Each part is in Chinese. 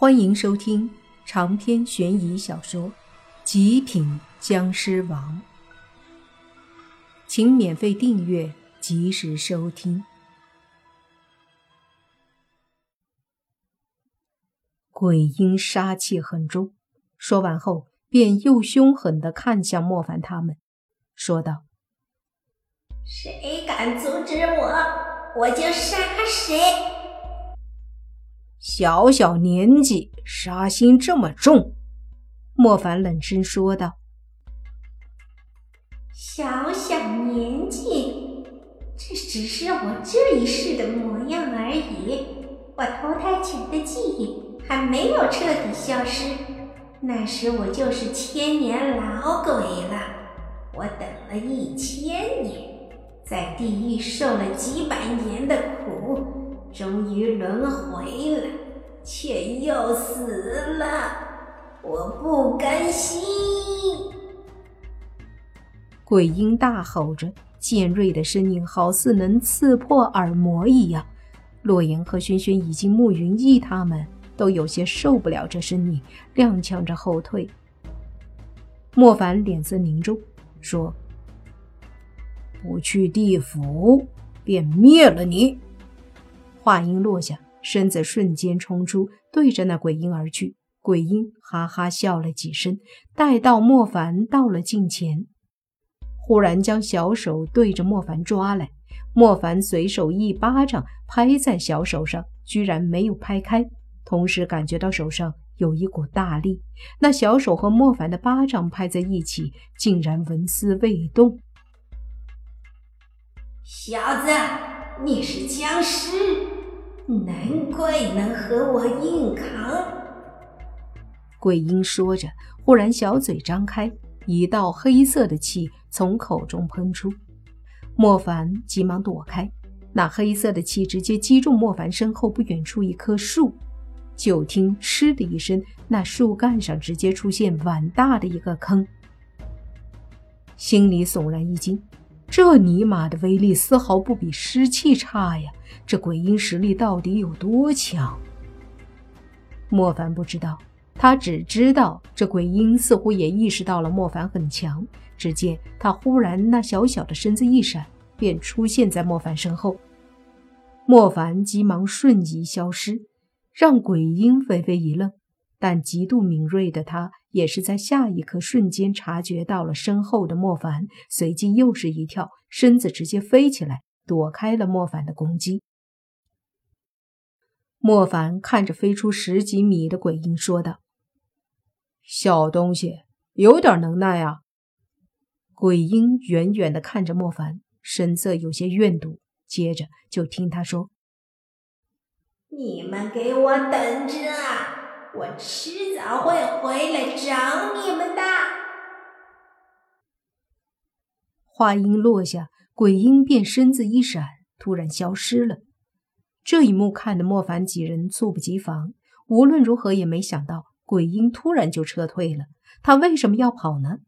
欢迎收听长篇悬疑小说《极品僵尸王》，请免费订阅，及时收听。鬼婴杀气很重，说完后便又凶狠的看向莫凡他们，说道：“谁敢阻止我，我就杀谁。”小小年纪，杀心这么重，莫凡冷声说道：“小小年纪，这只是我这一世的模样而已。我投胎前的记忆还没有彻底消失，那时我就是千年老鬼了。我等了一千年，在地狱受了几百年的苦。”终于轮回了，却又死了，我不甘心！鬼婴大吼着，尖锐的声音好似能刺破耳膜一样。洛言和轩轩以及慕云逸他们都有些受不了这声音，踉跄着后退。莫凡脸色凝重，说：“不去地府，便灭了你。”话音落下，身子瞬间冲出，对着那鬼婴而去。鬼婴哈哈笑了几声，待到莫凡到了近前，忽然将小手对着莫凡抓来。莫凡随手一巴掌拍在小手上，居然没有拍开，同时感觉到手上有一股大力。那小手和莫凡的巴掌拍在一起，竟然纹丝未动。小子，你是僵尸！难怪能和我硬扛。桂英说着，忽然小嘴张开，一道黑色的气从口中喷出。莫凡急忙躲开，那黑色的气直接击中莫凡身后不远处一棵树。就听“嗤”的一声，那树干上直接出现碗大的一个坑。心里悚然一惊。这尼玛的威力丝毫不比湿气差呀！这鬼婴实力到底有多强？莫凡不知道，他只知道这鬼婴似乎也意识到了莫凡很强。只见他忽然那小小的身子一闪，便出现在莫凡身后。莫凡急忙瞬移消失，让鬼婴微微一愣。但极度敏锐的他，也是在下一刻瞬间察觉到了身后的莫凡，随即又是一跳，身子直接飞起来，躲开了莫凡的攻击。莫凡看着飞出十几米的鬼婴，说道：“小东西，有点能耐啊。”鬼婴远远的看着莫凡，神色有些怨毒，接着就听他说：“你们给我等着！”我迟早会回来找你们的。话音落下，鬼婴便身子一闪，突然消失了。这一幕看得莫凡几人猝不及防，无论如何也没想到鬼婴突然就撤退了。他为什么要跑呢？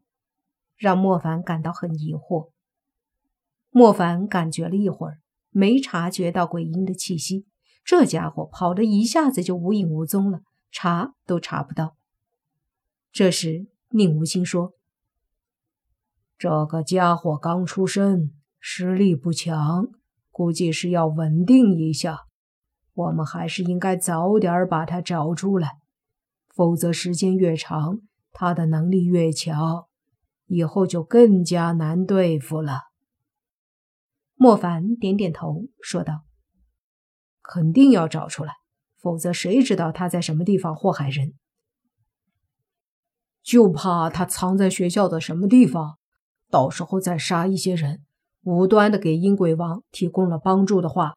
让莫凡感到很疑惑。莫凡感觉了一会儿，没察觉到鬼婴的气息。这家伙跑的一下子就无影无踪了。查都查不到。这时，宁无心说：“这个家伙刚出生，实力不强，估计是要稳定一下。我们还是应该早点把他找出来，否则时间越长，他的能力越强，以后就更加难对付了。”莫凡点点头，说道：“肯定要找出来。”否则，谁知道他在什么地方祸害人？就怕他藏在学校的什么地方，到时候再杀一些人，无端的给阴鬼王提供了帮助的话，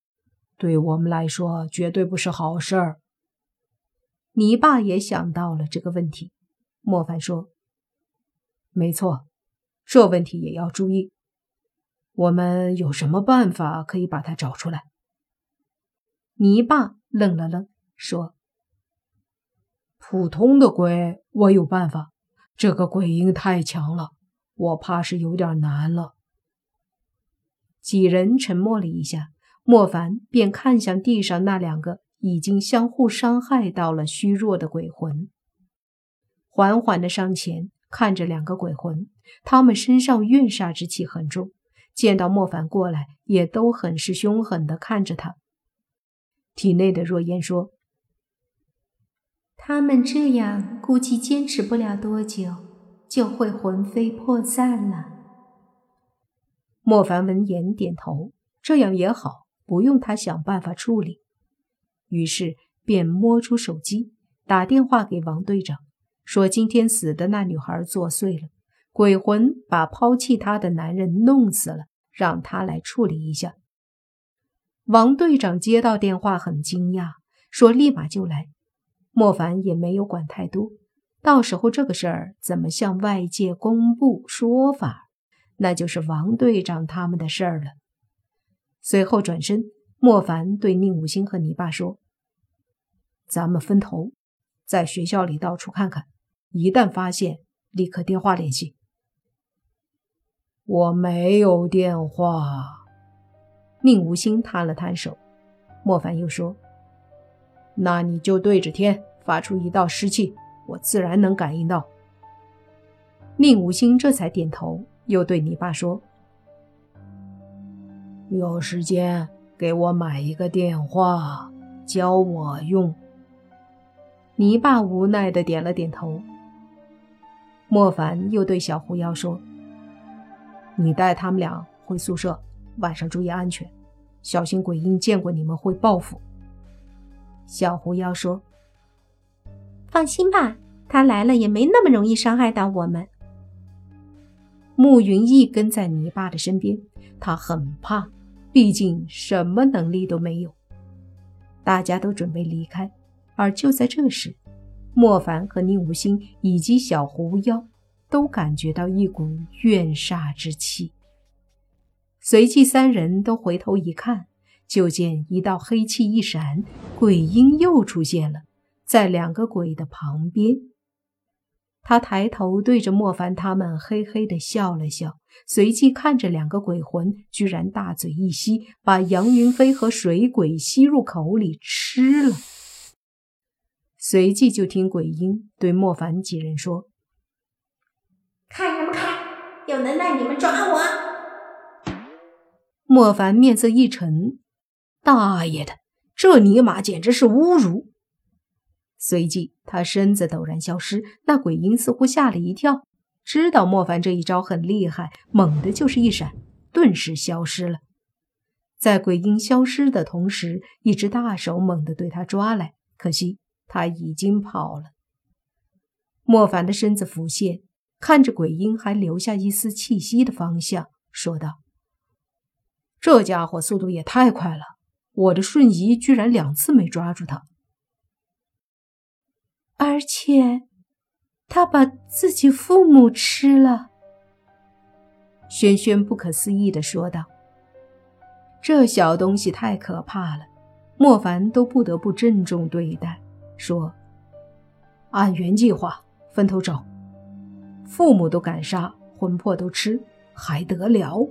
对我们来说绝对不是好事儿。你爸也想到了这个问题。莫凡说：“没错，这问题也要注意。我们有什么办法可以把他找出来？”你爸愣了愣。说：“普通的鬼，我有办法。这个鬼婴太强了，我怕是有点难了。”几人沉默了一下，莫凡便看向地上那两个已经相互伤害到了虚弱的鬼魂。缓缓的上前，看着两个鬼魂，他们身上怨煞之气很重，见到莫凡过来，也都很是凶狠的看着他。体内的若烟说：“他们这样估计坚持不了多久，就会魂飞魄散了。”莫凡闻言点头，这样也好，不用他想办法处理。于是便摸出手机，打电话给王队长，说今天死的那女孩作祟了，鬼魂把抛弃她的男人弄死了，让他来处理一下。王队长接到电话很惊讶，说立马就来。莫凡也没有管太多，到时候这个事儿怎么向外界公布说法，那就是王队长他们的事儿了。随后转身，莫凡对宁武星和你爸说。咱们分头在学校里到处看看，一旦发现，立刻电话联系。我没有电话。宁无心摊了摊手。莫凡又说：“那你就对着天发出一道湿气，我自然能感应到。”宁无心这才点头，又对你爸说：“有时间给我买一个电话，教我用。”泥爸无奈的点了点头。莫凡又对小狐妖说：“你带他们俩回宿舍，晚上注意安全，小心鬼婴见过你们会报复。”小狐妖说：“放心吧，他来了也没那么容易伤害到我们。”慕云逸跟在泥爸的身边，他很怕，毕竟什么能力都没有。大家都准备离开。而就在这时，莫凡和宁无心以及小狐妖都感觉到一股怨煞之气。随即，三人都回头一看，就见一道黑气一闪，鬼婴又出现了在两个鬼的旁边。他抬头对着莫凡他们嘿嘿的笑了笑，随即看着两个鬼魂，居然大嘴一吸，把杨云飞和水鬼吸入口里吃了。随即就听鬼婴对莫凡几人说：“看什么看？有能耐你们抓我！”莫凡面色一沉：“大爷的，这尼玛简直是侮辱！”随即他身子陡然消失，那鬼婴似乎吓了一跳，知道莫凡这一招很厉害，猛地就是一闪，顿时消失了。在鬼婴消失的同时，一只大手猛地对他抓来，可惜。他已经跑了。莫凡的身子浮现，看着鬼婴还留下一丝气息的方向，说道：“这家伙速度也太快了，我的瞬移居然两次没抓住他，而且他把自己父母吃了。”轩轩不可思议的说道：“这小东西太可怕了，莫凡都不得不郑重对待。”说：“按原计划分头找，父母都敢杀，魂魄都吃，还得了？”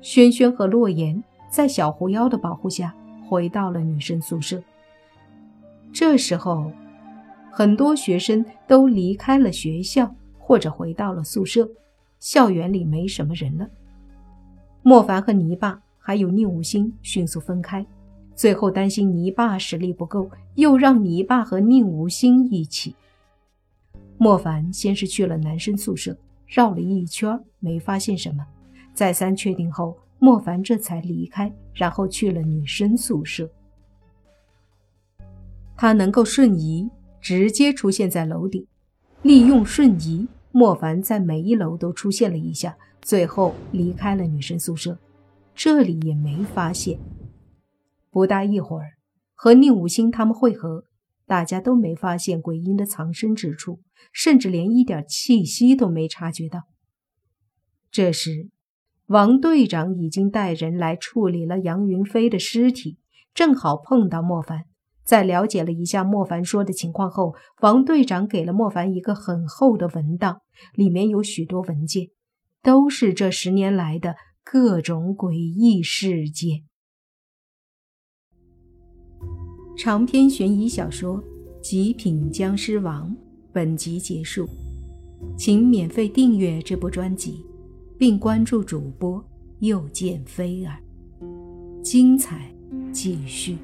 轩轩和洛言在小狐妖的保护下回到了女生宿舍。这时候，很多学生都离开了学校，或者回到了宿舍，校园里没什么人了。莫凡和泥巴还有宁无心迅速分开。最后担心泥巴实力不够，又让泥巴和宁无心一起。莫凡先是去了男生宿舍，绕了一圈没发现什么，再三确定后，莫凡这才离开，然后去了女生宿舍。他能够瞬移，直接出现在楼顶，利用瞬移，莫凡在每一楼都出现了一下，最后离开了女生宿舍，这里也没发现。不大一会儿，和宁武星他们会合，大家都没发现鬼婴的藏身之处，甚至连一点气息都没察觉到。这时，王队长已经带人来处理了杨云飞的尸体，正好碰到莫凡。在了解了一下莫凡说的情况后，王队长给了莫凡一个很厚的文档，里面有许多文件，都是这十年来的各种诡异事件。长篇悬疑小说《极品僵尸王》本集结束，请免费订阅这部专辑，并关注主播又见菲儿，精彩继续。